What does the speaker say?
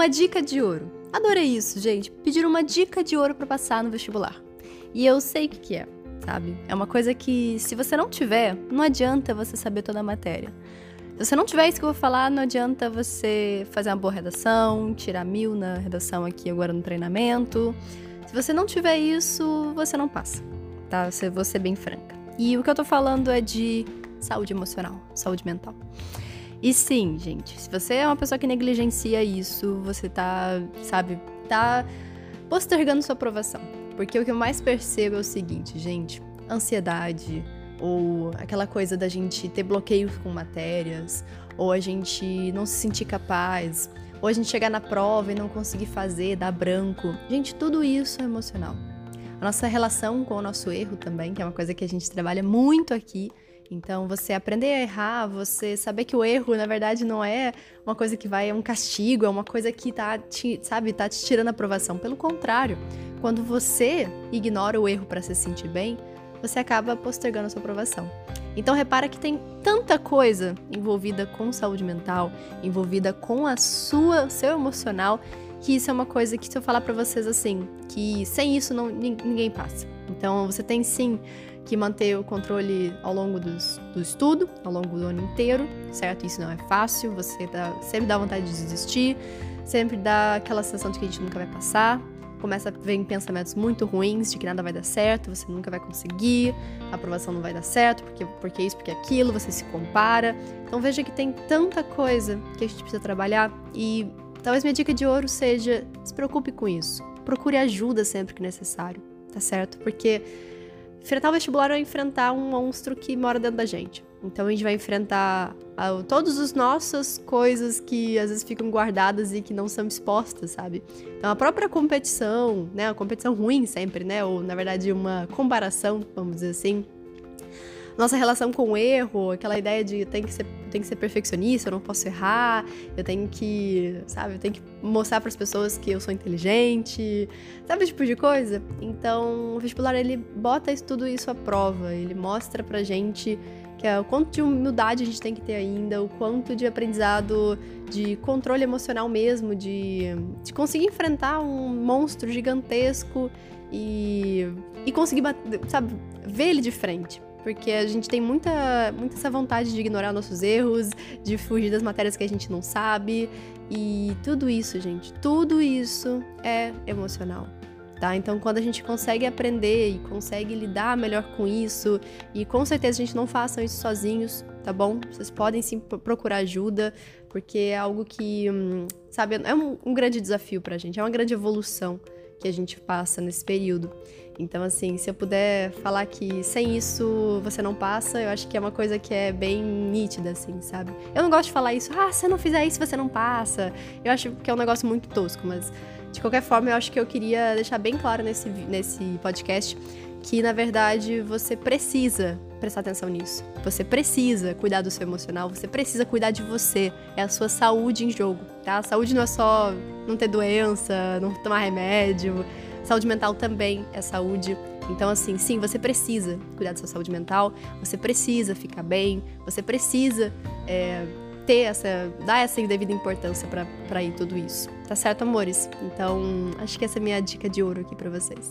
Uma dica de ouro. Adorei isso, gente. Pediram uma dica de ouro para passar no vestibular. E eu sei o que, que é, sabe? É uma coisa que, se você não tiver, não adianta você saber toda a matéria. Se você não tiver isso que eu vou falar, não adianta você fazer uma boa redação, tirar mil na redação aqui agora no treinamento. Se você não tiver isso, você não passa, tá? Se vou ser bem franca. E o que eu tô falando é de saúde emocional, saúde mental. E sim, gente, se você é uma pessoa que negligencia isso, você tá, sabe, tá postergando sua aprovação. Porque o que eu mais percebo é o seguinte, gente, ansiedade, ou aquela coisa da gente ter bloqueios com matérias, ou a gente não se sentir capaz, ou a gente chegar na prova e não conseguir fazer, dar branco. Gente, tudo isso é emocional. A nossa relação com o nosso erro também, que é uma coisa que a gente trabalha muito aqui, então, você aprender a errar, você saber que o erro, na verdade, não é uma coisa que vai, é um castigo, é uma coisa que tá te, sabe, tá te tirando a aprovação. Pelo contrário, quando você ignora o erro para se sentir bem, você acaba postergando a sua aprovação. Então, repara que tem tanta coisa envolvida com saúde mental, envolvida com a sua, seu emocional, que isso é uma coisa que se eu falar para vocês assim, que sem isso não, ninguém passa. Então, você tem sim que manter o controle ao longo dos, do estudo, ao longo do ano inteiro, certo? Isso não é fácil, você dá, sempre dá vontade de desistir, sempre dá aquela sensação de que a gente nunca vai passar. Começa a vir pensamentos muito ruins de que nada vai dar certo, você nunca vai conseguir, a aprovação não vai dar certo, porque, porque isso, porque aquilo, você se compara. Então veja que tem tanta coisa que a gente precisa trabalhar e talvez minha dica de ouro seja se preocupe com isso. Procure ajuda sempre que necessário, tá certo? Porque Enfrentar o vestibular é enfrentar um monstro que mora dentro da gente. Então a gente vai enfrentar uh, todas as nossas coisas que às vezes ficam guardadas e que não são expostas, sabe? Então a própria competição, né? A competição ruim sempre, né? Ou na verdade uma comparação, vamos dizer assim, nossa relação com o erro, aquela ideia de tem que ser, tem que ser perfeccionista, eu não posso errar, eu tenho que, sabe, eu tenho que mostrar para as pessoas que eu sou inteligente, sabe esse tipo de coisa? Então, o vestibular ele bota isso, tudo isso à prova, ele mostra pra gente que é o quanto de humildade a gente tem que ter ainda, o quanto de aprendizado, de controle emocional mesmo, de, de conseguir enfrentar um monstro gigantesco e, e conseguir, sabe, ver ele de frente. Porque a gente tem muita, muita essa vontade de ignorar nossos erros, de fugir das matérias que a gente não sabe. E tudo isso, gente, tudo isso é emocional. Tá? Então, quando a gente consegue aprender e consegue lidar melhor com isso, e com certeza a gente não faça isso sozinhos, tá bom? Vocês podem sim procurar ajuda, porque é algo que, hum, sabe, é um, um grande desafio pra gente, é uma grande evolução que a gente passa nesse período. Então, assim, se eu puder falar que sem isso você não passa, eu acho que é uma coisa que é bem nítida, assim, sabe? Eu não gosto de falar isso, ah, se eu não fizer isso você não passa. Eu acho que é um negócio muito tosco, mas de qualquer forma eu acho que eu queria deixar bem claro nesse, nesse podcast que na verdade você precisa prestar atenção nisso. Você precisa cuidar do seu emocional, você precisa cuidar de você. É a sua saúde em jogo, tá? A saúde não é só não ter doença, não tomar remédio. Saúde mental também é saúde. Então, assim, sim, você precisa cuidar da sua saúde mental, você precisa ficar bem, você precisa é, ter essa, dar essa devida importância para ir tudo isso. Tá certo, amores? Então, acho que essa é a minha dica de ouro aqui para vocês.